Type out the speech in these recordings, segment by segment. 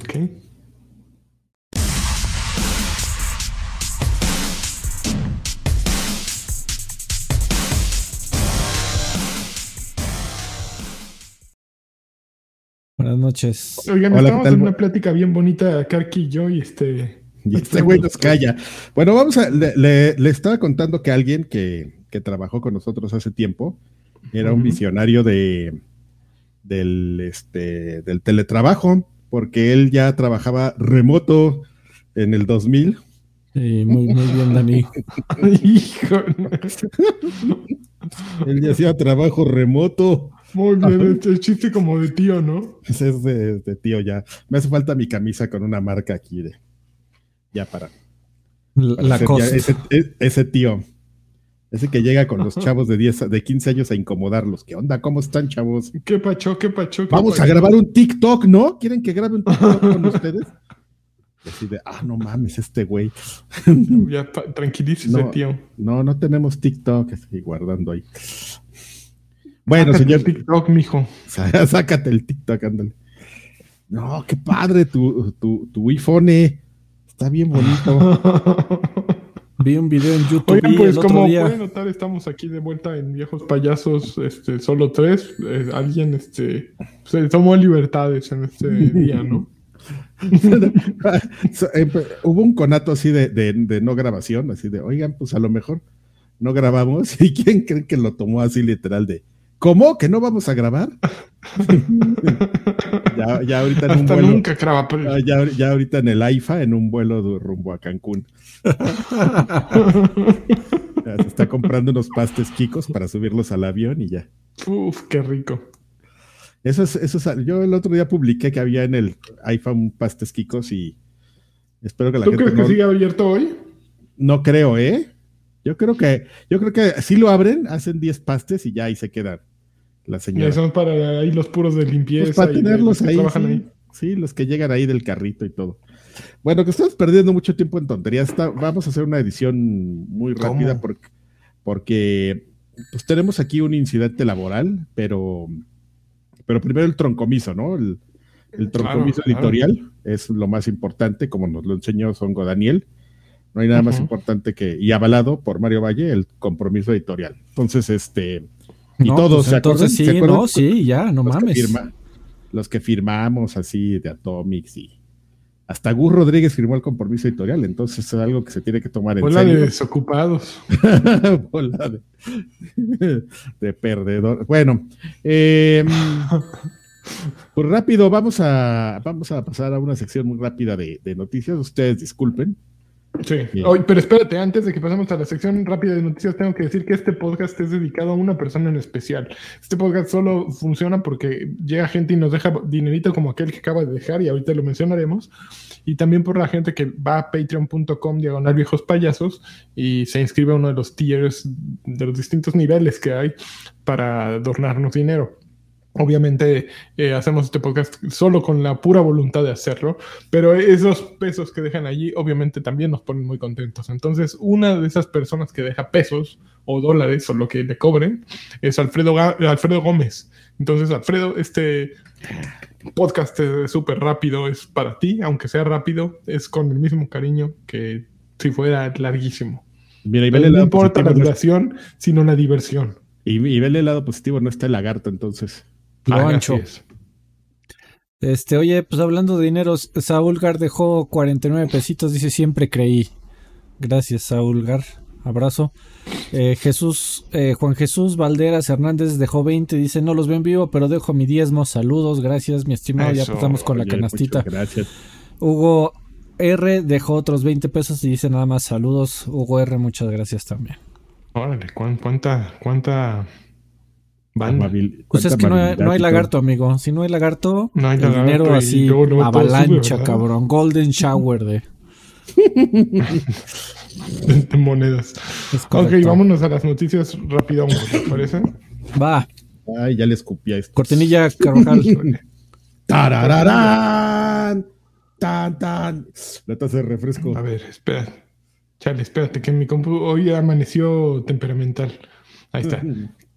qué? Buenas noches. Oigan, estamos en una plática bien bonita, Karki y yo, y este. Y este güey nos calla. Bueno, vamos a. Le, estaba contando que alguien que, que, trabajó con nosotros hace tiempo era un visionario de del, este, del teletrabajo, porque él ya trabajaba remoto en el 2000. Sí, muy, muy bien, Dani. Hijo. él ya hacía trabajo remoto. Muy bien, es chiste como de tío, ¿no? Es de, tío ya. Me hace falta mi camisa con una marca aquí de. Ya para. La, cosa. E, ese, tío. Ese que llega con los chavos de 10, de 15 años a incomodarlos. ¿Qué onda? ¿Cómo están, chavos? ¿Qué pacho? ¿Qué pacho? Vamos a grabar un TikTok, ¿no? ¿Quieren que grabe un TikTok con ustedes? así de, ah, no mames, este güey. ya tranquilícese, tío. No, no tenemos TikTok, estoy guardando ahí. Bueno, señor. TikTok, mijo. Sácate el TikTok, ándale. No, qué padre tu, tu, tu iPhone. Está bien bonito. Vi un video en YouTube. Oigan, pues como pueden notar, estamos aquí de vuelta en Viejos Payasos, este, solo tres. Eh, alguien, este, se tomó libertades en este día, ¿no? Eh, hubo un conato así de, de, de, no grabación, así de, oigan, pues a lo mejor no grabamos. ¿Y quién creen que lo tomó así literal de, ¿Cómo? ¿Que no vamos a grabar? ya, ahorita en un vuelo. Nunca graba, ah, ya, ahorita en el AIFA, en un vuelo rumbo a Cancún. se está comprando unos pastes chicos para subirlos al avión y ya. Uf, qué rico. Eso es, eso yo el otro día publiqué que había en el un pastes chicos y espero que la ¿Tú crees que sigue abierto hoy? No creo, ¿eh? Yo creo que, yo creo que si lo abren, hacen 10 pastes y ya ahí se quedan la señora. Y son para ahí los puros de limpieza. Pues para tenerlos ahí, sí, los que llegan ahí del carrito y todo. Bueno, que estamos perdiendo mucho tiempo en tonterías. vamos a hacer una edición muy rápida porque, porque pues tenemos aquí un incidente laboral, pero, pero primero el troncomiso, ¿no? El, troncomiso editorial es lo más importante, como nos lo enseñó Songo Daniel. No hay nada más importante que, y avalado por Mario Valle, el compromiso editorial. Entonces, este, y todos, pues entonces sí, no, sí, ya, no mames. los que firmamos así de Atomics y hasta Gus Rodríguez firmó el compromiso editorial, entonces es algo que se tiene que tomar en Bola de desocupados. Bola de, perdedor. Bueno, em, pues rápido, vamos a, vamos a pasar a una sección muy rápida de noticias. Ustedes disculpen. Sí, pero espérate, antes de que pasemos a la sección rápida de noticias, tengo que decir que este podcast es dedicado a una persona en especial. Este podcast solo funciona porque llega gente y nos deja dinerito como aquel que acaba de dejar, y ahorita lo mencionaremos, y también por la gente que va a patreon.com diagonal viejos payasos y se inscribe a uno de los tiers de los distintos niveles que hay para adornarnos dinero. Obviamente eh, hacemos este podcast solo con la pura voluntad de hacerlo, pero esos pesos que dejan allí obviamente también nos ponen muy contentos. Entonces, una de esas personas que deja pesos o dólares o lo que le cobren es Alfredo, Alfredo Gómez. Entonces, Alfredo, este podcast es súper rápido, es para ti, aunque sea rápido, es con el mismo cariño que si fuera larguísimo. Mira, y no importa la duración, sino la diversión. Y, y vele el lado positivo, no está el lagarto entonces. Lo ancho. Este, oye, pues hablando de dinero, Saúl Gar dejó 49 pesitos, dice siempre creí. Gracias, Saúl Gar. Abrazo. Eh, Jesús, eh, Juan Jesús Valderas Hernández dejó 20, dice no los ven vivo, pero dejo mi diezmo. Saludos, gracias, mi estimado. ya pasamos con la canastita. Gracias. Hugo R dejó otros 20 pesos y dice nada más saludos. Hugo R, muchas gracias también. Órale, ¿cuánta, cuánta pues es que no hay, lagarto, amigo. Si no hay lagarto, no hay el dinero así, avalancha, cabrón. Golden shower de... de monedas. Ok, vámonos a las noticias rápido, ¿te parece? Va. Ay, ya le escupí a esto. Cortinilla Carvajal. ¡Tarararán! ¡Tan, tan! La taza de refresco. A ver, espera. Chale, espérate, que mi compu hoy amaneció temperamental. Ahí está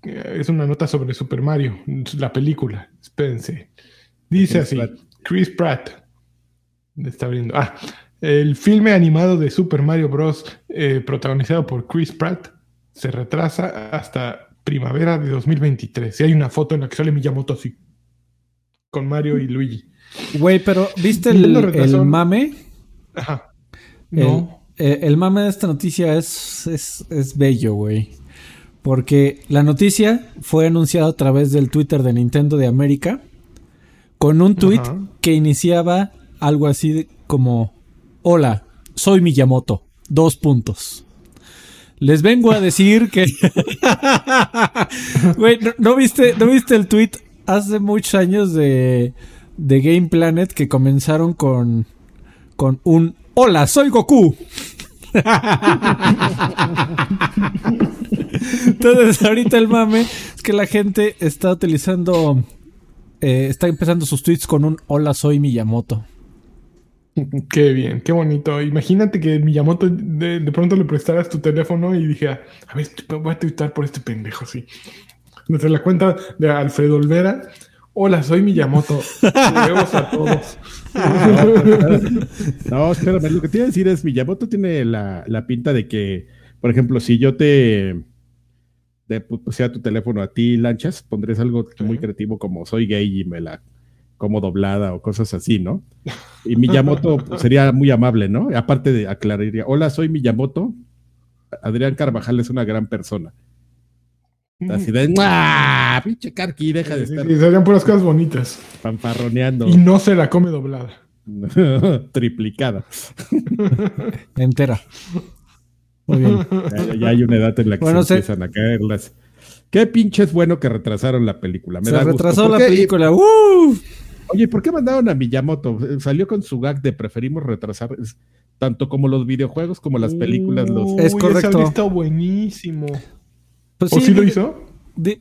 es una nota sobre Super Mario, la película. Espérense. Dice así: Chris Pratt. Está abriendo. Ah, el filme animado de Super Mario Bros. Eh, protagonizado por Chris Pratt se retrasa hasta primavera de 2023. Y hay una foto en la que sale Miyamoto así, con Mario y Luigi. Güey, pero ¿viste el, el mame? Ajá. No. Eh, el, mame de esta noticia es, es, es bello, güey. Porque la noticia fue anunciada a través del Twitter de Nintendo de América con un tweet que iniciaba algo así como: Hola, soy Miyamoto. Dos puntos. Les vengo a decir que. Güey, ¿no, viste, ¿no viste el tweet hace muchos años de, de Game Planet que comenzaron con, con un Hola, soy Goku? Entonces, ahorita el mame es que la gente está utilizando, eh, está empezando sus tweets con un hola, soy Miyamoto. Qué bien, qué bonito. Imagínate que Miyamoto de, pronto le prestaras tu teléfono y dije, a ver, voy a twittar por este pendejo, sí. Desde la cuenta de Alfredo Olvera, hola, soy Miyamoto. Vemos a todos. no, espérame, lo que te iba a decir es, Miyamoto tiene la, la pinta de que, por ejemplo, si yo te de pues, sea tu teléfono a ti, lanchas, pondrías algo muy creativo como soy gay y me la como doblada o cosas así, ¿no? Y Miyamoto pues, sería muy amable, ¿no? Aparte de aclararía, hola, soy Miyamoto, Adrián Carvajal es una gran persona. Así de, ¡ah! Pinche Karki, deja de estar. Y serían puras cosas bonitas. Fanfarroneando. Y no se la come doblada. Triplicada. Entera. Muy bien. Ya, hay una edad en la que se empiezan a caer las. Qué pinche es bueno que retrasaron la película. Me se retrasó la película. Oye, ¿por qué mandaron a Miyamoto? Salió con su gag de preferimos retrasar tanto como los videojuegos como las películas. Los... Es correcto. Está buenísimo. Pues ¿O sí, lo hizo?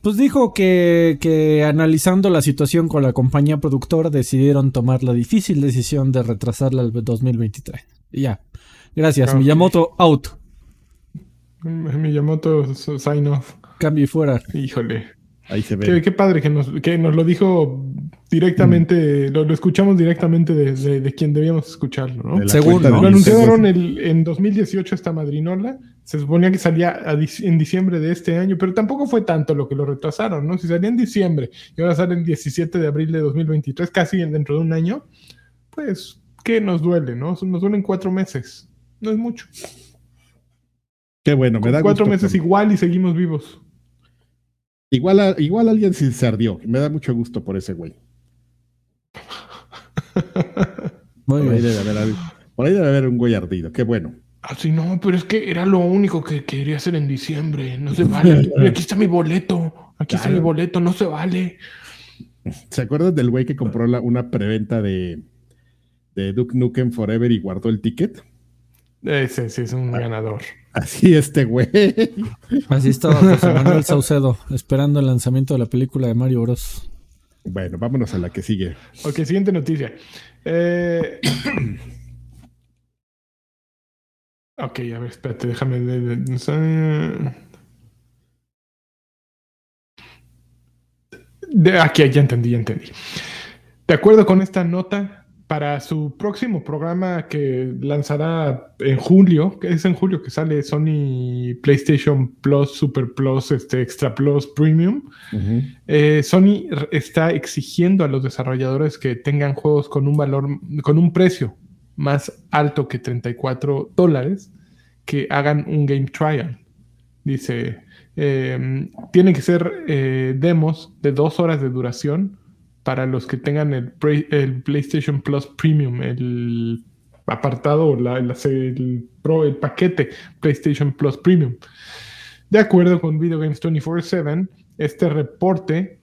pues dijo que, que, analizando la situación con la compañía productora decidieron tomar la difícil decisión de retrasarla al 2023. Y ya. Gracias. Miyamoto out. Miyamoto sign off. Cambio y fuera. Híjole. Ahí se ve. Qué, padre que nos, que nos, lo dijo directamente, mm. lo, escuchamos directamente de, de, quien debíamos escucharlo, ¿no? Según lo anunciaron el, en 2018 esta madrinola. Se suponía que salía en diciembre de este año, pero tampoco fue tanto lo que lo retrasaron, ¿no? Si salía en diciembre y ahora sale el 17 de abril de 2023, casi dentro de un año, pues, ¿qué nos duele, no? Nos duelen cuatro meses. No es mucho. Qué bueno, me da Cuatro meses igual y seguimos vivos. Igual, igual alguien se ardió. Me da mucho gusto por ese güey. por, ahí debe haber, por ahí debe haber un güey ardido. Qué bueno. Así ah, no, pero es que era lo único que quería hacer en diciembre. No se vale. Aquí está mi boleto. Aquí está mi boleto. No se vale. ¿Se acuerdan del güey que compró la, una preventa de, de Duke Nukem Forever y guardó el ticket? Ese sí es un ah. ganador. Así este güey. Así estaba José Manuel Saucedo, esperando el lanzamiento de la película de Mario Bros. Bueno, vámonos a la que sigue. Ok, siguiente noticia. Eh, ok, a ver, espérate, déjame. De, aquí, ya entendí, ya entendí. De acuerdo con esta nota, para su próximo programa que lanzará en julio, que es en julio que sale Sony PlayStation Plus, Super Plus, este Extra Plus Premium, eh, Sony está exigiendo a los desarrolladores que tengan juegos con un valor, con un precio más alto que 34 dólares, que hagan un game trial. Dice, em, tienen que ser eh, demos de dos horas de duración para los que tengan el, PlayStation Plus Premium, el apartado, la, el, paquete PlayStation Plus Premium. De acuerdo con Video Games 24-7, este reporte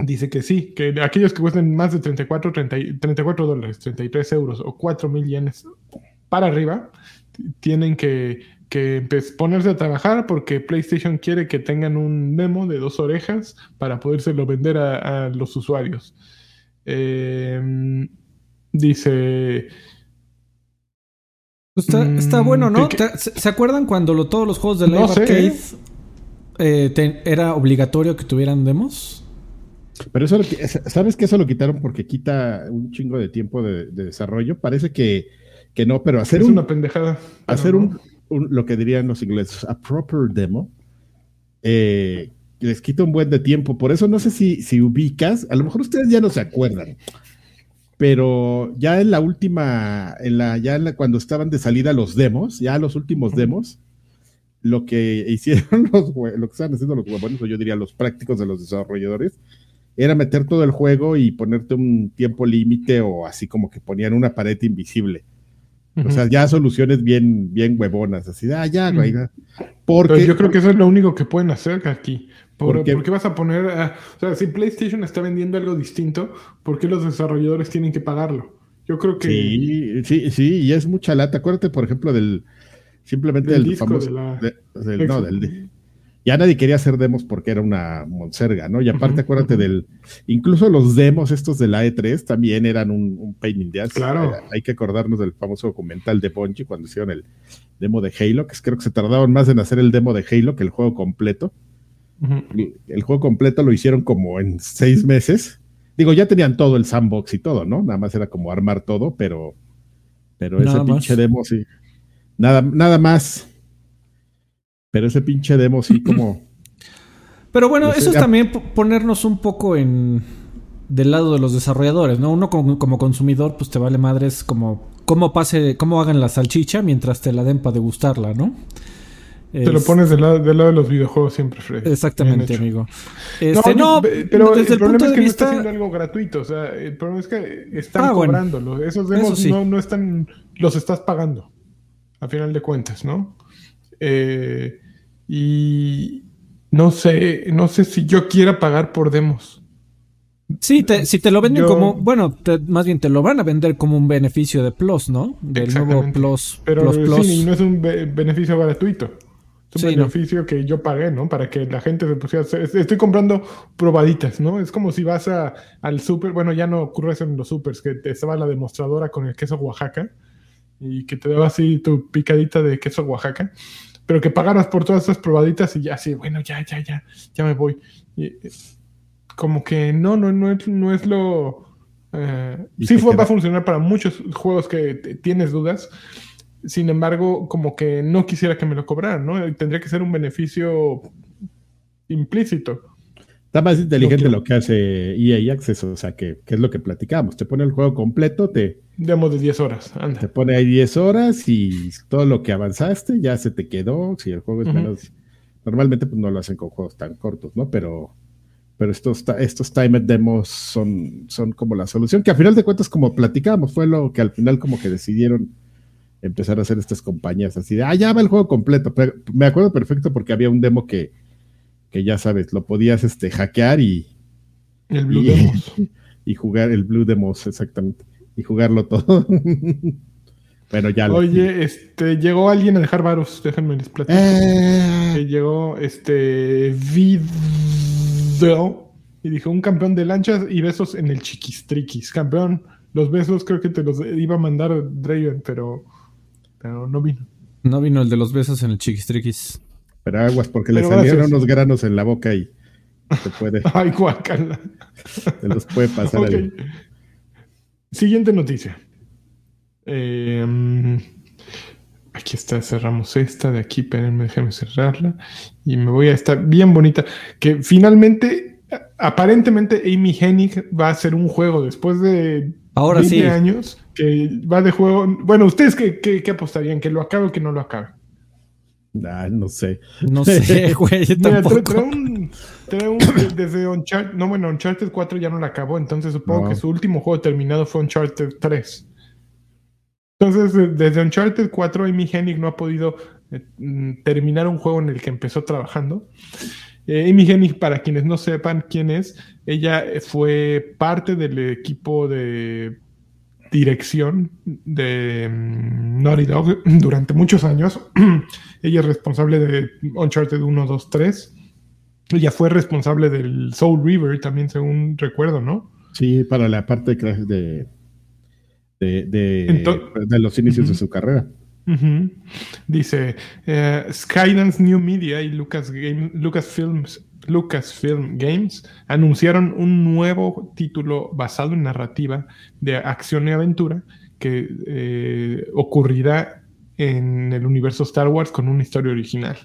dice que sí, que aquellos que cuesten más de 34, 34 dólares, 33 euros o 4 mil yenes para arriba, tienen que que ponerse a trabajar porque PlayStation quiere que tengan un demo de dos orejas para podérselo vender a, los usuarios. Em, dice... Está, bueno, ¿no? ¿Se, acuerdan cuando todos los juegos de Live Arcade eh, era obligatorio que tuvieran demos? Pero eso, ¿sabes que eso lo quitaron porque quita un chingo de tiempo de, desarrollo? Parece que, que, no, pero hacer es una pendejada. Hacer un, lo que dirían los ingleses, a proper demo, eh, les quita un buen de tiempo. Por eso no sé si, si ubicas, a lo mejor ustedes ya no se acuerdan, pero ya en la última, en la, ya cuando estaban de salida los demos, ya los últimos demos, lo que hicieron los, lo que estaban haciendo los huevones, o yo diría los prácticos de los desarrolladores, era meter todo el juego y ponerte un tiempo límite o así como que ponían una pared invisible. O sea, ya soluciones bien, bien huevonas, así, ah, ya, güey. Porque yo creo que eso es lo único que pueden hacer aquí. ¿Por, qué vas a poner, o sea, si PlayStation está vendiendo algo distinto, ¿por qué los desarrolladores tienen que pagarlo? Yo creo que... Sí, sí, sí, y es mucha lata. Acuérdate, por ejemplo, del, simplemente del, famoso... no, del, ya nadie quería hacer demos porque era una monserga, ¿no? Y aparte, acuérdate del. Incluso los demos estos de la E3 también eran un, un pain in the ass. Claro. Hay, que acordarnos del famoso documental de Bungie cuando hicieron el demo de Halo, que creo que se tardaron más en hacer el demo de Halo que el juego completo. el, juego completo lo hicieron como en seis meses. Digo, ya tenían todo el sandbox y todo, ¿no? Nada más era como armar todo, pero. Pero ese pinche demo sí. Nada, nada más pero ese pinche demo sí como... Pero bueno, eso es también ponernos un poco en del lado de los desarrolladores, ¿no? Uno como, consumidor, pues te vale madres como cómo pase, cómo hagan la salchicha mientras te la den para degustarla, ¿no? Te lo pones del lado, del lado de los videojuegos siempre, Fred. Exactamente, amigo. Este, no, pero desde el, problema es que no está haciendo algo gratuito. O sea, el problema es que están ah, cobrándolo. Esos demos no, no están, los estás pagando, a final de cuentas, ¿no? Eh, y no sé, no sé si yo quiera pagar por demos. Sí, si te lo venden como, bueno, más bien te lo van a vender como un beneficio de Plus, ¿no? Del nuevo Plus. Pero sí, no es un beneficio gratuito. Es un beneficio que yo pagué, ¿no? Para que la gente se pusiera. Estoy comprando probaditas, ¿no? Es como si vas a, al súper. Bueno, ya no ocurre eso en los supers, que te estaba la demostradora con el queso Oaxaca y que te daba así tu picadita de queso Oaxaca pero que pagaras por todas esas probaditas y ya así, bueno, ya, ya, ya, ya me voy. Eh, como que no, no, no es, no es lo... Eh, sí va a funcionar para muchos juegos que tienes dudas. Sin embargo, como que no quisiera que me lo cobraran, ¿no? Tendría que ser un beneficio implícito. Está más inteligente lo que hace EA Access, o sea, que, es lo que platicamos. Te pone el juego completo, te... Demos de 10 horas, anda. Te pone ahí 10 horas y todo lo que avanzaste ya se te quedó. Si el juego es menos... Normalmente pues no lo hacen con juegos tan cortos, ¿no? Pero, pero estos, estos timed demos son, son como la solución, que a final de cuentas, como platicábamos, fue lo que al final como que decidieron empezar a hacer estas compañías así de, ah, ya va el juego completo. Pero me acuerdo perfecto porque había un demo que que ya sabes, lo podías este, hackear y. El Blue Demos. Y jugar el Blue Demos, exactamente. Y jugarlo todo. bueno, ya Oye, este, llegó alguien a dejar varos, déjenme les platico. Eh. Que llegó este video y dijo: un campeón de lanchas y besos en el chiquistriquis. Campeón, los besos creo que te los iba a mandar Draven, pero, pero no vino. No vino el de los besos en el chiquistriquis. Pero aguas, porque le salieron unos granos en la boca y se puede. Ay, guacala. Se los puede pasar ahí. Siguiente noticia. Em, aquí está, cerramos esta de aquí, espérenme, déjenme cerrarla. Y me voy a estar bien bonita. Que finalmente, aparentemente, Amy Hennig va a hacer un juego después de Ahora 20 años. Que va de juego. Bueno, ¿ustedes qué, qué apostarían? ¿Que lo acabe o que no lo acabe? Ah, no sé. No sé, güey. Mira, trae, un, desde Uncharted. No, bueno, Uncharted 4 ya no la acabó. Entonces supongo que su último juego terminado fue Uncharted 3. Entonces, desde Uncharted 4, Amy Hennig no ha podido eh, mm, terminar un juego en el que empezó trabajando. Eh, Amy Hennig, para quienes no sepan quién es, ella fue parte del equipo de dirección de mm, Naughty Dog durante muchos años. Ella es responsable de Uncharted 1, 2, 3. Ella fue responsable del Soul River también, según recuerdo, ¿no? Sí, para la parte de, de, de, los inicios de su carrera. Dice, eh, Skydance New Media y Lucas Game, Lucasfilms Lucasfilm Games anunciaron un nuevo título basado en narrativa de acción y aventura que eh, ocurrirá en el universo Star Wars con una historia original.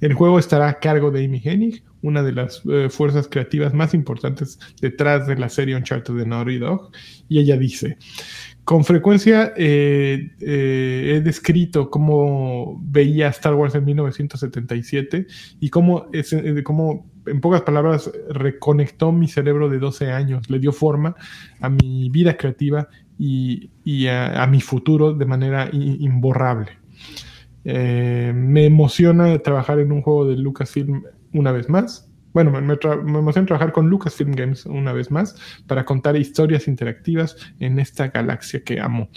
El juego estará a cargo de Amy Hennig, una de las eh, fuerzas creativas más importantes detrás de la serie Uncharted de Naughty Dog, y ella dice, con frecuencia eh, he descrito cómo veía Star Wars en 1977 y cómo, cómo, en pocas palabras, reconectó mi cerebro de 12 años, le dio forma a mi vida creativa y, a, mi futuro de manera imborrable. Eh, me emociona trabajar en un juego de Lucasfilm una vez más. Bueno, me, emociona trabajar con Lucasfilm Games una vez más para contar historias interactivas en esta galaxia que amo.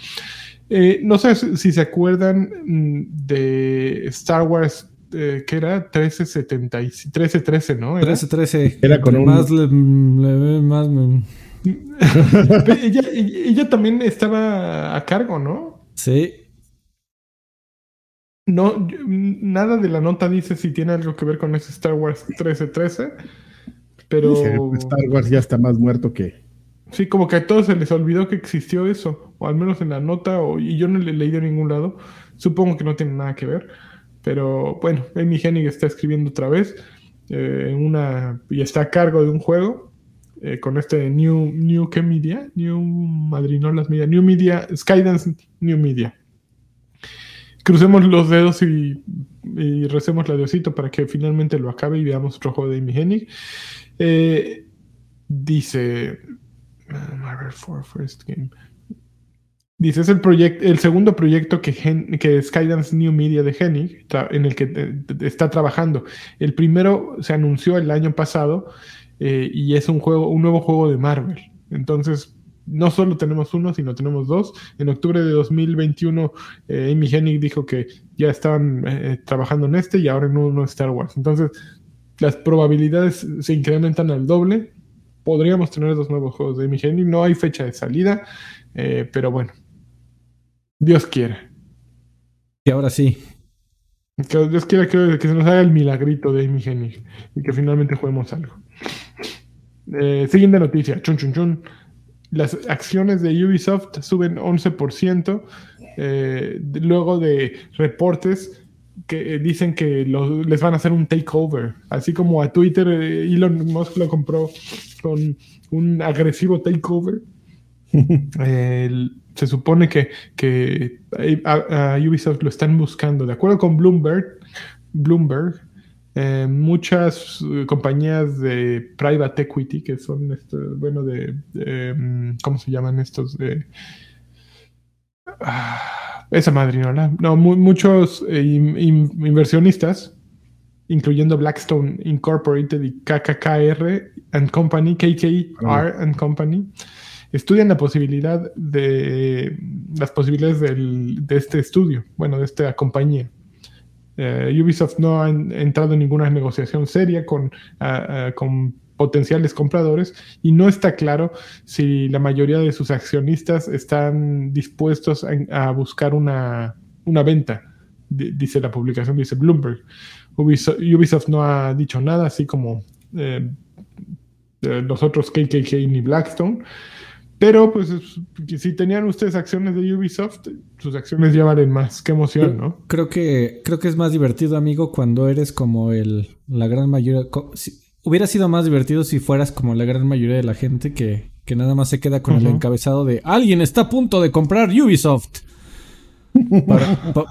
Eh, no sé si se acuerdan mm, de Star Wars, eh, que era 1370, 1313, ¿no? 1313. Era con más, más ella, ella, también estaba a cargo, ¿no? Sí. No, nada de la nota dice si tiene algo que ver con ese Star Wars 1313, pero... Star Wars ya está más muerto que... Sí, como que a todos se les olvidó que existió eso, o al menos en la nota, o, y yo no le he leído en ningún lado. Supongo que no tiene nada que ver, pero bueno, Amy Hennig está escribiendo otra vez eh, una, y está a cargo de un juego eh, con este New, New ¿qué Media? New Madrinolas Media, New Media, Skydance New Media. Crucemos los dedos y, recemos la diosito para que finalmente lo acabe y veamos otro juego de Amy Hennig. Eh, dice. Dice, es el, el segundo proyecto que, que Skydance New Media de Hennig, en el que eh, está trabajando. El primero se anunció el año pasado eh, y es un juego, un nuevo juego de Marvel. Entonces, no solo tenemos uno, sino tenemos dos. En octubre de 2021, eh, Amy Hennig dijo que ya estaban eh, trabajando en este y ahora en uno de Star Wars. Entonces, las probabilidades se incrementan al doble. Podríamos tener dos nuevos juegos de Amy Hennig. No hay fecha de salida, pero bueno, Dios quiere. Y ahora sí. Que Dios quiera que, que se nos haga el milagrito de Amy Hennig y que finalmente juguemos algo. Eh, siguiente noticia, chun chun chun. Las acciones de Ubisoft suben 11% eh, luego de reportes que eh, dicen que les van a hacer un takeover. Así como a Twitter Elon Musk lo compró con un agresivo takeover. se supone que, que a, Ubisoft lo están buscando. De acuerdo con Bloomberg, Bloomberg eh, muchas eh, compañías de private equity, que son, esto, bueno, de, mm, ¿cómo se llaman estos? De, ah, esa madrinola. No, muchos eh, inversionistas, incluyendo Blackstone Incorporated y KKR and Company, KKR and Company, estudian la posibilidad de las posibilidades de este estudio, bueno, de esta compañía. Eh, Ubisoft no ha entrado en ninguna negociación seria con, con potenciales compradores y no está claro si la mayoría de sus accionistas están dispuestos a, buscar una, venta, dice la publicación, dice Bloomberg. Ubisoft, no ha dicho nada, así como eh, los otros KKK ni Blackstone. Pero pues si tenían ustedes acciones de Ubisoft, sus acciones ya valen más. Qué emoción, ¿no? Creo que, creo que es más divertido, amigo, cuando eres como el, la gran mayoría. hubiera sido más divertido si fueras como la gran mayoría de la gente que, que nada más se queda con el encabezado de alguien está a punto de comprar Ubisoft.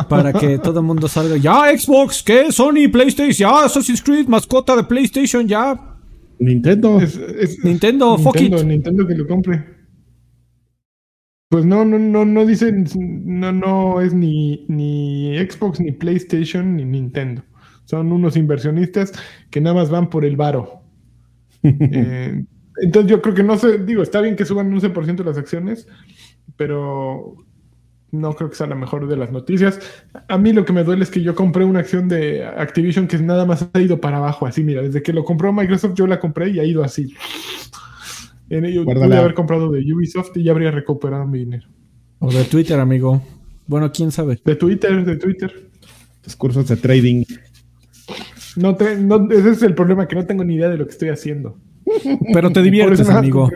Para, que todo el mundo salga. Ya, Xbox, ¿qué? Sony, PlayStation, ya, Assassin's Creed, mascota de PlayStation, ya. Nintendo. Nintendo, fuck Nintendo, Nintendo que lo compre. Pues no, no, no, no dicen, no, no es ni, ni Xbox, ni PlayStation, ni Nintendo. Son unos inversionistas que nada más van por el varo. Eh, entonces yo creo que no sé, digo, está bien que suban un 11% las acciones, pero no creo que sea la mejor de las noticias. A mí lo que me duele es que yo compré una acción de Activision que nada más ha ido para abajo, así, mira, desde que lo compró Microsoft yo la compré y ha ido así. Yo podría haber comprado de Ubisoft y ya habría recuperado mi dinero. O de Twitter, amigo. Bueno, quién sabe. De Twitter, de Twitter. Discursos de trading. No te, no, ese es el problema, que no tengo ni idea de lo que estoy haciendo. Pero te diviertes, amigo.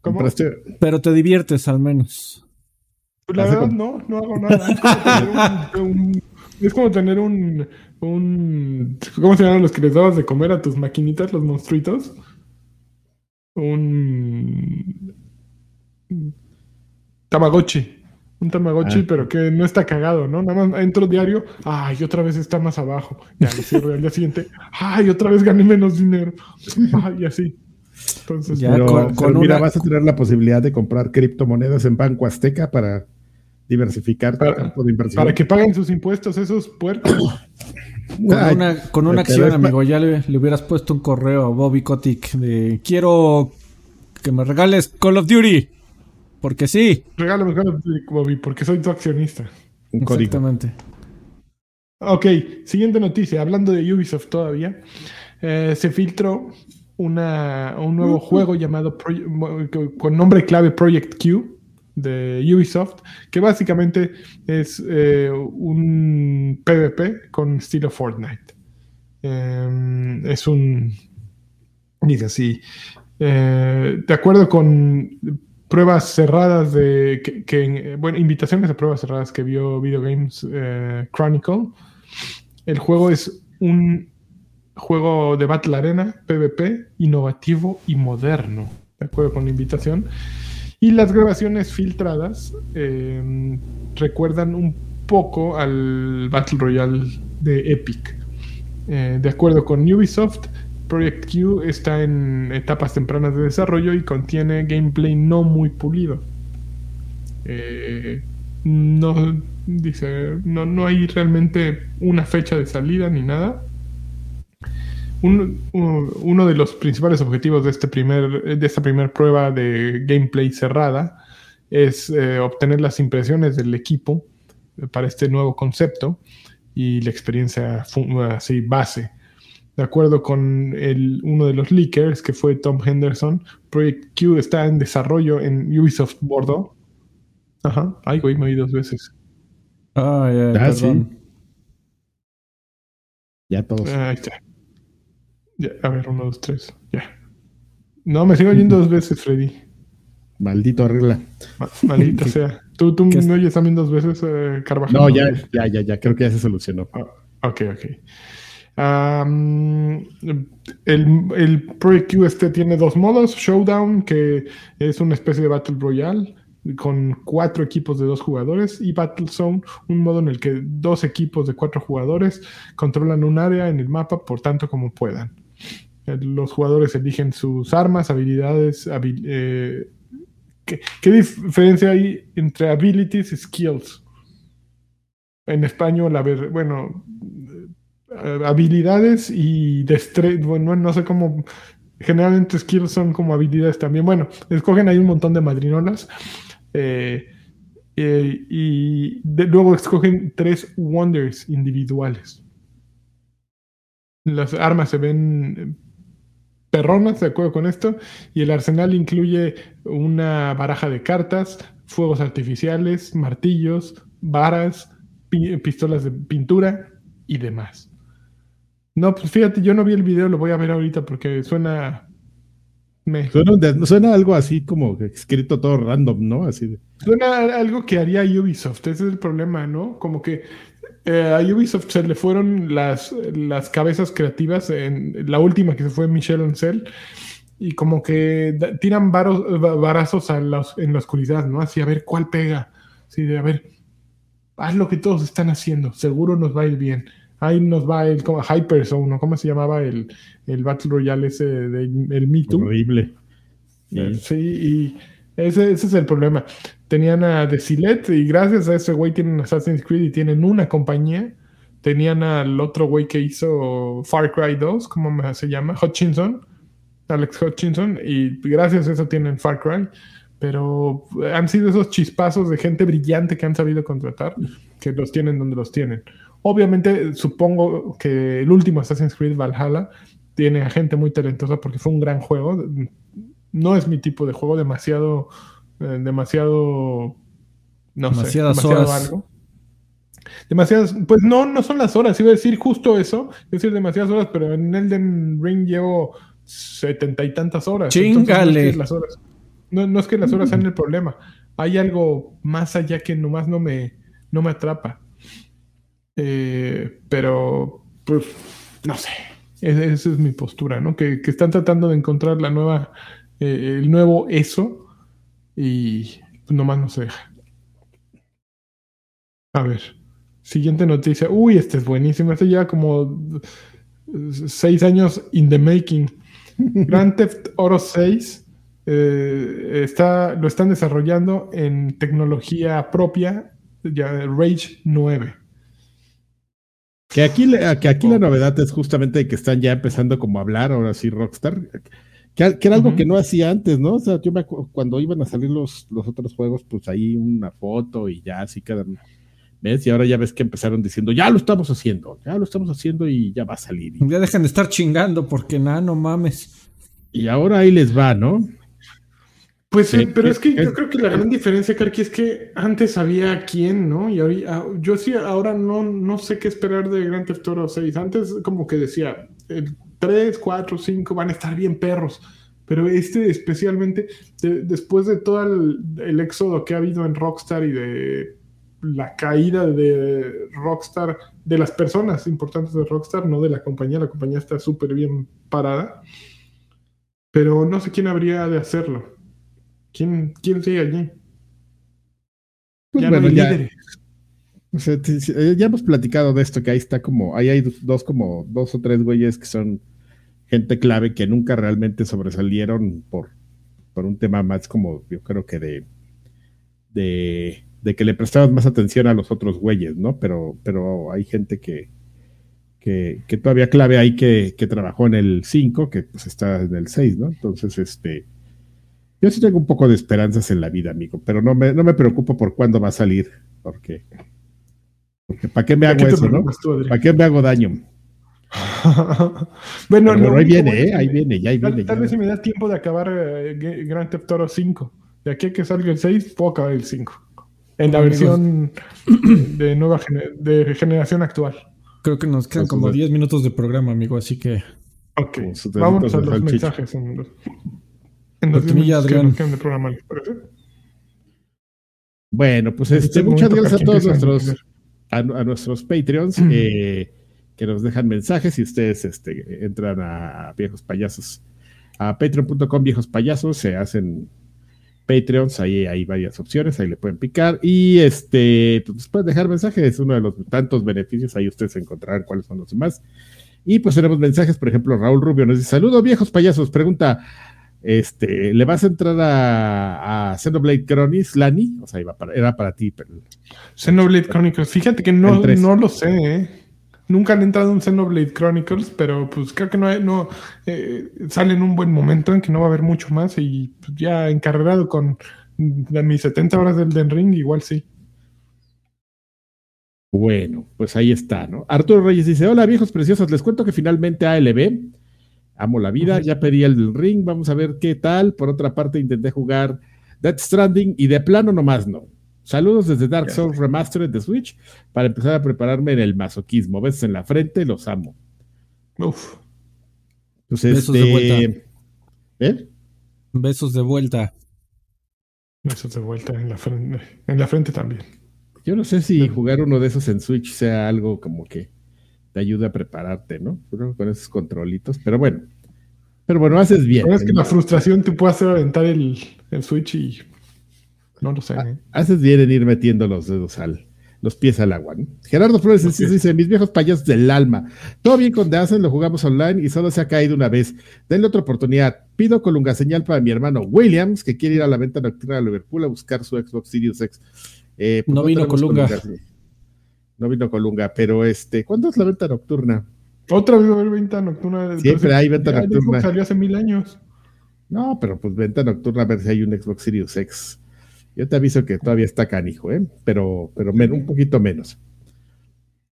¿Cómo? Pero te diviertes al menos. Pues la verdad, no, no hago nada. Es como tener un, un, ¿Cómo se llaman los que les dabas de comer a tus maquinitas, los monstruitos? Un. Tamagotchi. Un Tamagotchi, ah. pero que no está cagado, ¿no? Nada más entro diario, ay, otra vez está más abajo. Ya lo cierro al día siguiente, ay, otra vez gané menos dinero. Ay, así. Entonces, ya, con, mira, vas a tener la posibilidad de comprar criptomonedas en Banco Azteca para diversificar para, campo de inversión. Para que paguen sus impuestos esos puertos. Con una, con una acción, amigo, ya le, le, hubieras puesto un correo a Bobby Kotick de quiero que me regales Call of Duty. Porque sí. Regálame Call of Duty, Bobby, porque soy tu accionista. Exactamente. Ok, siguiente noticia. Hablando de Ubisoft todavía, eh, se filtró una, un nuevo juego llamado con nombre clave Project Q de Ubisoft, que básicamente es eh, un PvP con estilo Fortnite. Em, es un... Dice así, eh, de acuerdo con pruebas cerradas de... Que, bueno, invitaciones a pruebas cerradas que vio Video Games eh, Chronicle, el juego es un juego de Battle Arena, PvP, innovativo y moderno. De acuerdo con la invitación. Y las grabaciones filtradas em, recuerdan un poco al Battle Royale de Epic. Eh, de acuerdo con Ubisoft, Project Q está en etapas tempranas de desarrollo y contiene gameplay no muy pulido. Eh, no dice, no, no hay realmente una fecha de salida ni nada uno de los principales objetivos de, este primer, de esta primera prueba de gameplay cerrada es eh, obtener las impresiones del equipo para este nuevo concepto y la experiencia así base. De acuerdo con el, uno de los leakers, que fue Tom Henderson, Project Q está en desarrollo en Ubisoft Bordeaux. Ajá, ay, güey, me oí dos veces. Ah, ya, ah, sí. Ya todos. Ahí está a ver, uno, dos, tres. Ya. No, me sigo oyendo dos veces, Freddy. Maldito arregla. maldita sea. ¿Tú, tú me oyes también dos veces, eh, Carvajal? No, ya, ya, ya, ya. Creo que ya se solucionó. Ah, ok, ok. el, el Project Q este tiene dos modos. Showdown, que es una especie de Battle Royale con cuatro equipos de dos jugadores y Battle Zone, un modo en el que dos equipos de cuatro jugadores controlan un área en el mapa por tanto como puedan. Eh, los jugadores eligen sus armas, habilidades. Eh, ¿qué, diferencia hay entre abilities y skills? En español, a ver, bueno, eh, habilidades y destreza. Bueno, no sé cómo. Generalmente skills son como habilidades también. Bueno, escogen ahí un montón de madrinolas. y luego escogen tres wonders individuales. Las armas se ven perronas, de acuerdo con esto, y el arsenal incluye una baraja de cartas, fuegos artificiales, martillos, varas, pistolas de pintura y demás. No, pues fíjate, yo no vi el video, lo voy a ver ahorita porque suena... Suena, algo así como escrito todo random, ¿no? Así Suena algo que haría Ubisoft, ese es el problema, ¿no? Como que eh, a Ubisoft se le fueron las, las cabezas creativas en la última que se fue Michelle Ancel y como que tiran varos, varazos en la oscuridad, ¿no? Así a ver cuál pega. Así de a ver, haz lo que todos están haciendo, seguro nos va a ir bien. Ahí nos va el como Hyperzone. ¿Cómo se llamaba el, el Battle Royale ese del Me Too? Horrible. Sí, y ese, ese es el problema tenían a Desilet y gracias a ese güey tienen Assassin's Creed y tienen una compañía. Tenían al otro güey que hizo Far Cry 2, ¿cómo se llama? Hutchinson, Alex Hutchinson, y gracias a eso tienen Far Cry. Pero han sido esos chispazos de gente brillante que han sabido contratar, que los tienen donde los tienen. Obviamente, supongo que el último Assassin's Creed Valhalla tiene a gente muy talentosa porque fue un gran juego. No es mi tipo de juego, demasiado eh, demasiado, no sé, demasiado algo. demasiadas, pues no, no son las horas, iba a decir justo eso, es decir, demasiadas horas, pero en Elden Ring llevo setenta y tantas horas. Chingale. No es, que las horas sean el problema, hay algo más allá que nomás no me, no me atrapa. Eh, pero, pues, no sé, esa es mi postura, ¿no? Que, están tratando de encontrar la nueva, eh, el nuevo eso y nomás no se deja. A ver, siguiente noticia. Uy, este es buenísimo. Este lleva como seis años in the making. Grand Theft Auto 6 eh, está, lo están desarrollando en tecnología propia, ya Rage 9. Que aquí, que aquí la novedad es justamente que están ya empezando como a hablar ahora sí Rockstar, que, era algo que no hacía antes, ¿no? O sea, yo me cuando iban a salir los, los otros juegos, pues ahí una foto y ya así cada ¿Ves? Y ahora ya ves que empezaron diciendo, ya lo estamos haciendo, ya lo estamos haciendo y ya va a salir. Ya dejan de estar chingando porque nada, no mames. Y ahora ahí les va, ¿no? Pues sí, pero es que yo creo que la gran diferencia, Karki, es que antes había quién, ¿no? Y ahora, ah, yo sí, ahora no, no sé qué esperar de Grand Theft Auto 6. Antes como que decía, el 3, 4, 5 van a estar bien perros. Pero este especialmente, después de todo el, éxodo que ha habido en Rockstar y de la caída de Rockstar, de las personas importantes de Rockstar, no de la compañía, la compañía está súper bien parada. Pero no sé quién habría de hacerlo. ¿Quién, quién sigue allí? Pues ya ya, ya hemos platicado de esto, que ahí está como, ahí hay dos como, dos o tres güeyes que son gente clave que nunca realmente sobresalieron por, por un tema más como, yo creo que de, de, de que le prestaban más atención a los otros güeyes, ¿no? Pero, pero hay gente que, que, que todavía clave ahí que, que, trabajó en el 5, que pues está en el 6, ¿no? Entonces, este, yo sí tengo un poco de esperanzas en la vida, amigo, pero no me, no me preocupo por cuándo va a salir, porque, porque ¿para qué me hago eso, no? ¿Para qué me hago daño? bueno, no, ahí viene, ¿eh? ahí viene, ya ahí viene. Tal, vez si me da tiempo de acabar eh, Grand Theft Auto 5. De aquí a que salga el 6, puedo acabar el 5. En la versión de nueva de generación actual. Creo que nos quedan como 10 minutos de programa, amigo, así que. Ok, vamos a los mensajes. En bueno, pues este, muchas gracias a todos nuestros, a, nuestros Patreons eh, que nos dejan mensajes y ustedes este, entran a Viejos Payasos, a patreon.com Viejos Payasos, se hacen Patreons, ahí hay varias opciones, ahí le pueden picar y este, pues pueden dejar mensajes, es uno de los tantos beneficios, ahí ustedes encontrarán cuáles son los demás. Y pues tenemos mensajes, por ejemplo, Raúl Rubio nos dice, saludos viejos payasos, pregunta, este, ¿le vas a entrar a, Xenoblade Chronicles, Lani? O sea, iba para, era para ti. Pero... Xenoblade Chronicles, fíjate que no, no lo sé, ¿eh? Nunca han entrado en Xenoblade Chronicles, pero pues creo que no, no eh, sale en un buen momento en que no va a haber mucho más y pues, ya encarregado con mis 70 horas del Den Ring, igual sí. Bueno, pues ahí está, ¿no? Arturo Reyes dice, hola viejos preciosos, les cuento que finalmente ALB amo la vida, ya pedí el ring, vamos a ver qué tal. Por otra parte, intenté jugar Death Stranding y de plano nomás no. Saludos desde Dark Souls Remastered de Switch para empezar a prepararme en el masoquismo. Besos en la frente, los amo. Uf. Pues Besos de este, vuelta. ¿Eh? Besos de vuelta. Besos de vuelta en la frente, en la frente también. Yo no sé si jugar uno de esos en Switch sea algo como que te ayuda a prepararte, ¿no? Con esos controlitos, pero bueno. Pero bueno, haces bien. Es que la frustración te puede hacer aventar el, Switch y no lo sé. ¿eh? Haces bien en ir metiendo los dedos al, los pies al agua. ¿no? Gerardo Flores dice, mis viejos payasos del alma. Todo bien con The lo jugamos online y solo se ha caído una vez. Denle otra oportunidad. Pido colunga señal para mi hermano Williams, que quiere ir a la venta nocturna de Liverpool a buscar su Xbox Series X. Eh, pues no, vino colunga. No vino Colunga, pero este, ¿cuándo es la venta nocturna? Otra venta nocturna. Siempre hay venta nocturna. Salió hace mil años. No, pero pues venta nocturna a ver si hay un Xbox Series X. Yo te aviso que todavía está canijo, ¿eh? Pero, pero un poquito menos.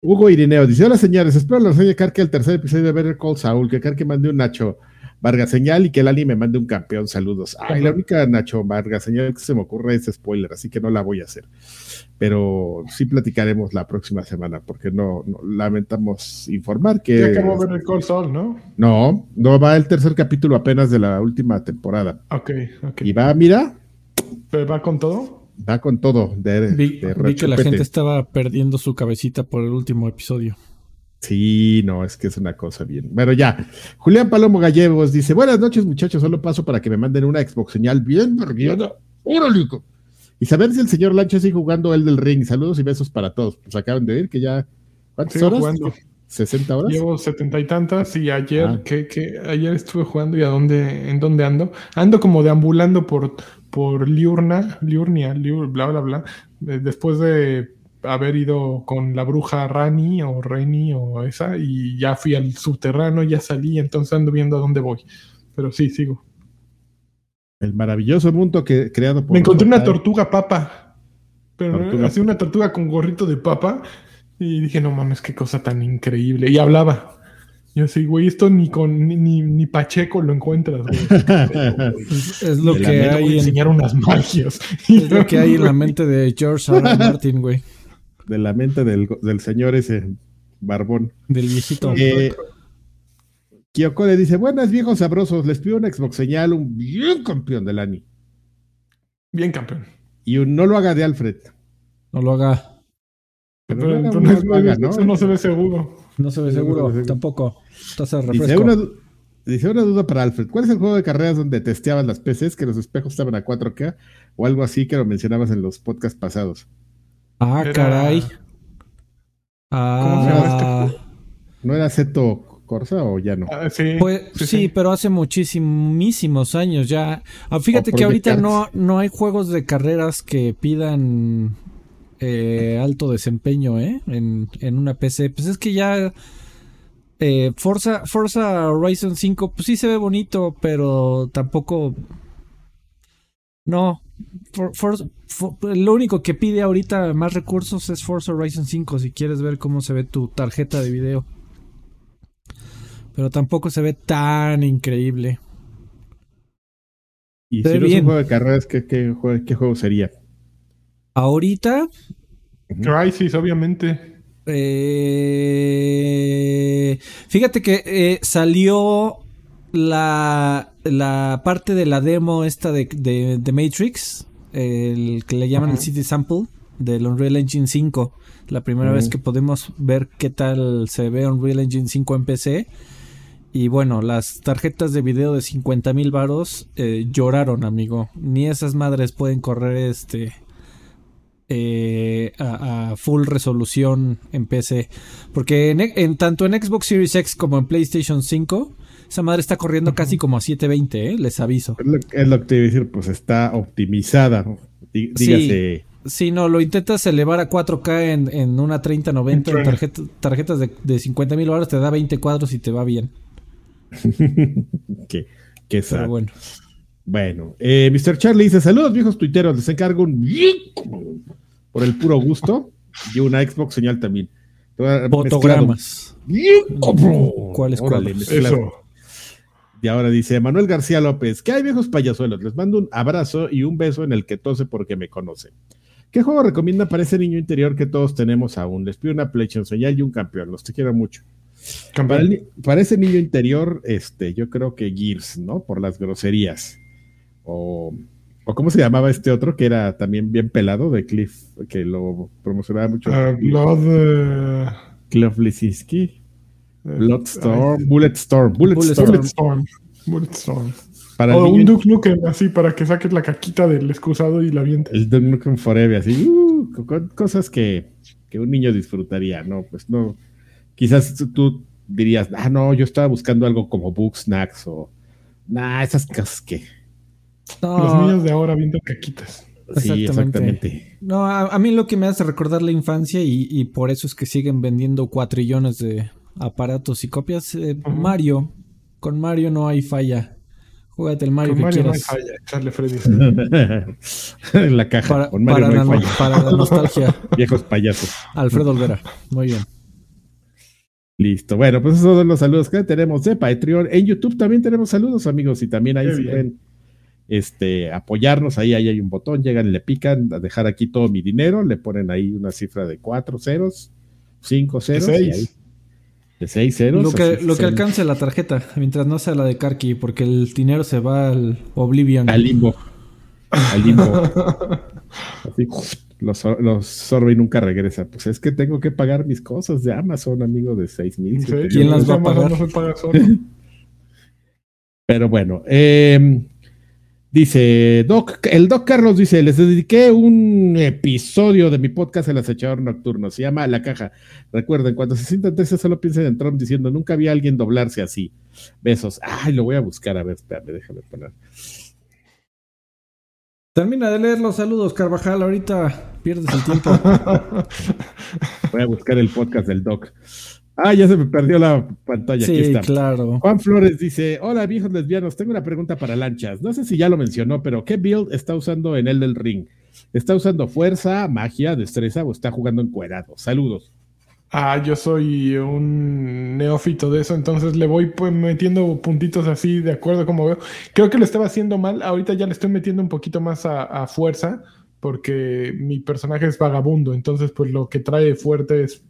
Hugo Irineo dice: Hola señores, espero la reseña Carque el tercer episodio de Better Call Saul, que Carque mande un Nacho. Vargas Señal y que el anime me mande un campeón. Saludos. Ay, la única Nacho Vargas Señal que se me ocurre es spoiler, así que no la voy a hacer. Pero sí platicaremos la próxima semana, porque no, lamentamos informar que. Ya acabó de ver el Soul, ¿no? No, no va el tercer capítulo apenas de la última temporada. Ok, ok. Y va, mira. ¿Va con todo? Va con todo. De, vi que la gente estaba perdiendo su cabecita por el último episodio. Sí, no, es que es una cosa bien. Bueno, ya. Julián Palomo Gallegos dice: Buenas noches, muchachos. Solo paso para que me manden una Xbox señal bien verguiada. ¡Órale! Y saber si el señor Lancho sigue jugando el del ring. Saludos y besos para todos. Pues acaban de oír que ya. ¿Cuántas horas? Jugando. ¿60 horas? Llevo setenta y tantas y ayer, ah. que, que, ayer estuve jugando y a dónde, en dónde ando. Ando como deambulando por, por Liurna, Liurnia, bla, bla, bla. Eh, después de haber ido con la bruja Rani o Reni o esa y ya fui al subterráneo, ya salí, entonces ando viendo a dónde voy. Pero sí, sigo. El maravilloso mundo que creado por... Me encontré una tortuga papa, pero así una tortuga con gorrito de papa y dije, no mames, qué cosa tan increíble. Y hablaba. Yo sí, güey, esto ni con ni, ni Pacheco lo encuentras, es, lo que hay. enseñar unas magias. Es lo que hay en la mente de George R. Martin, güey de la mente del, señor ese barbón. Del viejito. Eh, Kyoko le dice, buenas viejos sabrosos, les pido una Xbox señal, un bien campeón del ANI. Bien campeón. Y un no lo haga de Alfred. No lo haga. Pero, no, Eso no se ve seguro. No se ve seguro, tampoco. Dice una, dice una duda para Alfred. ¿Cuál es el juego de carreras donde testeaban las PCs que los espejos estaban a 4K o algo así que lo mencionabas en los podcasts pasados? Ah, caray. Ah. Este ¿No era Zeto Corsa o ya no? Ah, sí, pues, sí, pero hace muchísimos años ya. Ah, fíjate que ahorita no, no hay juegos de carreras que pidan eh, alto desempeño ¿eh? en, en, una PC. Pues es que ya eh, Forza, Forza Horizon 5, pues sí se ve bonito, pero tampoco... No, lo único que pide ahorita más recursos es Forza Horizon 5 si quieres ver cómo se ve tu tarjeta de video. Pero tampoco se ve tan increíble. Y si no es un juego de carreras, ¿qué, juego, sería? Ahorita. Crisis, obviamente. Eh, fíjate que eh, salió la, la parte de la demo esta de, de, Matrix, el que le llaman el City Sample del Unreal Engine 5. La primera vez que podemos ver qué tal se ve Unreal Engine 5 en PC. Y bueno, las tarjetas de video de 50 mil varos eh, lloraron, amigo. Ni esas madres pueden correr este eh, a, full resolución en PC. Porque en, en, tanto en Xbox Series X como en PlayStation 5 esa madre está corriendo casi como a 720, ¿eh? les aviso. Es lo, que te iba a decir, pues está optimizada. dígase. Sí, no, lo intentas elevar a 4K en, en una 3090 en tarjetas de, de 50 mil horas, te da 20 cuadros y te va bien. qué, qué bueno. Bueno, eh, Mr. Charlie dice: Saludos, viejos tuiteros. Les encargo un por el puro gusto y una Xbox señal también. Fotogramas. ¿Cuáles cuáles? Eso. Y ahora dice Manuel García López, ¿qué hay viejos payasuelos? Les mando un abrazo y un beso en el que tose porque me conoce. ¿Qué juego recomienda para ese niño interior que todos tenemos aún? Les pido una PlayStation señal y un campeón. Los te quiero mucho. Para, ese niño interior, este, yo creo que Gears, ¿no? Por las groserías. O, o ¿cómo se llamaba este otro que era también bien pelado de Cliff, que lo promocionaba mucho? Uh, Blood. Cliff Lisinski. Bloodstorm, Bulletstorm, Bulletstorm. Bulletstorm. Para o un Duke Nukem así para que saques la caquita del excusado y la vientes. El Duke Nukem Forever, así, uh, cosas que, que, un niño disfrutaría, ¿no? Pues no. Quizás tú dirías, ah, no, yo estaba buscando algo como Book Snacks o. Nah, esas cosas que. Los niños de ahora viendo caquitas. Sí, exactamente. No, a, mí lo que me hace recordar la infancia y, y por eso es que siguen vendiendo cuatrillones de, aparatos y copias. Eh, Mario, con Mario no hay falla. Júgate el Mario con que Mario quieras. No hay falla, echarle Freddy. en la caja. Para, con Mario no hay falla. para la nostalgia. Viejos payasos. Alfredo Olvera. Muy bien. Listo. Bueno, pues esos son los saludos que tenemos de Patreon. En YouTube también tenemos saludos, amigos, y también ahí si pueden este, apoyarnos. Ahí, ahí hay un botón, llegan y le pican a dejar aquí todo mi dinero, le ponen ahí una cifra de cuatro ceros, cinco ceros. De seis, de seis ceros. Lo que, lo que alcance la tarjeta, mientras no sea la de Karki, porque el dinero se va al Oblivion. Al limbo. Al limbo. Así los, los sorbe y nunca regresa. Pues es que tengo que pagar mis cosas de Amazon, amigo, de seis mil. ¿Quién las va a pagar? Pero bueno, em, dice Doc, el Doc Carlos dice, les dediqué un episodio de mi podcast El acechador nocturno, se llama La Caja. Recuerden, cuando se sientan tensos solo piensen en Trump diciendo, nunca vi a alguien doblarse así. Besos. Ay, lo voy a buscar, a ver, espérame, déjame poner. Termina de leer los saludos, Carvajal. Ahorita pierdes el tiempo. Voy a buscar el podcast del Doc. Ah, ya se me perdió la pantalla. Sí, Aquí está. claro. Juan Flores dice: Hola, viejos lesbianos. Tengo una pregunta para lanchas. No sé si ya lo mencionó, pero ¿qué build está usando en el del ring? ¿Está usando fuerza, magia, destreza o está jugando encuerado? Saludos. Ah, yo soy un neófito de eso, entonces le voy pues, metiendo puntitos así de acuerdo como veo. Creo que lo estaba haciendo mal, ahorita ya le estoy metiendo un poquito más a, fuerza, porque mi personaje es vagabundo, entonces pues lo que trae fuerte es,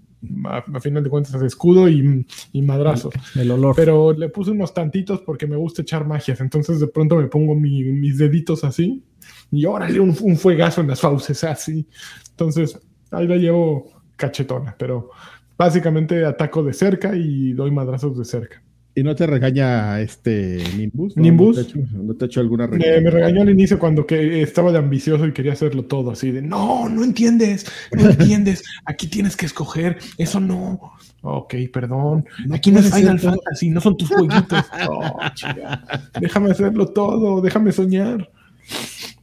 a, final de cuentas, es escudo y, y madrazo. El olor. Pero le puse unos tantitos porque me gusta echar magias, entonces de pronto me pongo mis deditos así y órale, un, un fuegazo en las fauces así. Entonces ahí la llevo cachetona, pero básicamente ataco de cerca y doy madrazos de cerca. ¿Y no te regaña este Nimbus? ¿Nimbus? ¿No te, ha hecho, alguna regaña? Me, regañó al inicio cuando que estaba de ambicioso y quería hacerlo todo así de no, no entiendes, no entiendes, aquí tienes que escoger, eso no. Ok, perdón. aquí no es Final Fantasy, no son tus jueguitos. Oh, déjame hacerlo todo, déjame soñar.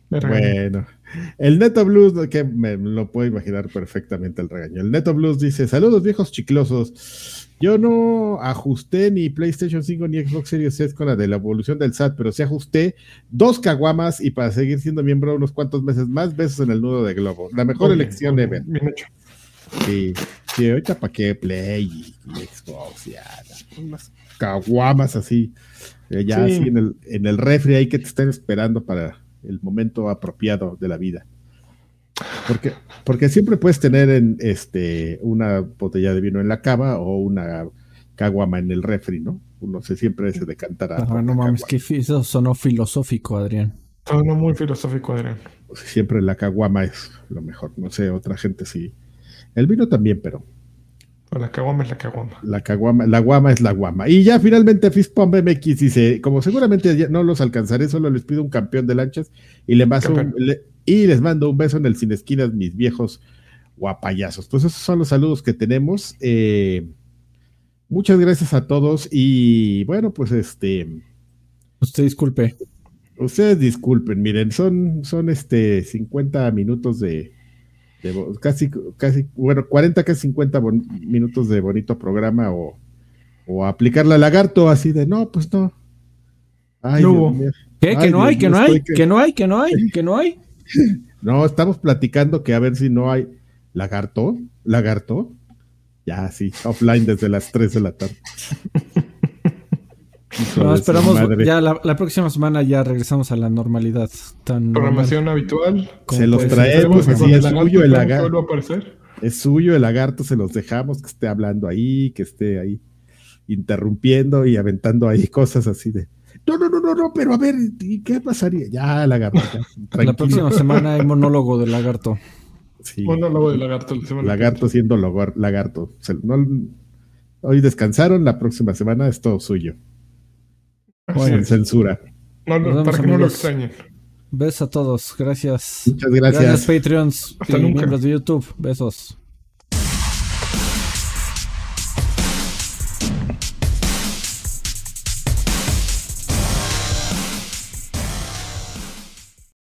bueno. El Neto Blues, que me lo puedo imaginar perfectamente el regaño. El Neto Blues dice: Saludos viejos chiclosos. Yo no ajusté ni PlayStation 5 ni Xbox Series S con la de la evolución del SAT, pero sí ajusté dos caguamas y para seguir siendo miembro unos cuantos meses más, besos en el nudo de globo. La mejor elección de hecho. Sí, sí, ahorita para qué Play y, Xbox, ya, unas caguamas así, eh, ya así en el, en el refri ahí que te estén esperando para el momento apropiado de la vida. Porque, porque siempre puedes tener en este una botella de vino en la cava o una caguama en el refri, ¿no? Uno se siempre se decantará. no mames, que eso sonó filosófico, Adrián. Sonó muy filosófico, Adrián. Siempre la caguama es lo mejor. No sé, otra gente sí. El vino también, pero la caguama es la caguama. La caguama, la guama es la guama. Y ya finalmente Fispom MX dice, como seguramente no los alcanzaré, solo les pido un campeón de lanchas y, le y les mando un beso en el sin esquinas, mis viejos guapayazos. Pues esos son los saludos que tenemos. Eh, muchas gracias a todos y bueno, pues este... Usted disculpe. Ustedes disculpen, miren, son, son este 50 minutos de, casi, casi, bueno, 40, casi 50 minutos de bonito programa o, o aplicarle al lagarto así de, no, pues no. Ay, no ¿Qué? ¿Que no hay? ¿Que no hay? ¿Que no hay? ¿Que no hay? ¿Que no hay? No, estamos platicando que a ver si no hay lagarto, lagarto. Ya, sí, offline desde las 3 de la tarde. No, esperamos, ya la, próxima semana ya regresamos a la normalidad. Tan Programación habitual. Se los traemos, así es suyo el lagarto. Es suyo el lagarto, se los dejamos que esté hablando ahí, que esté ahí interrumpiendo y aventando ahí cosas así de. No, no, no, no, no, pero a ver, ¿qué pasaría? Ya, lagarto. la próxima semana hay monólogo del lagarto. Sí. Monólogo del lagarto. lagarto siendo lagarto. hoy descansaron, la próxima semana es todo suyo. Bueno, censura. No, no, para que no lo extrañen. Besos a todos. Gracias. Muchas gracias. Gracias, Patreons y miembros de YouTube. Besos.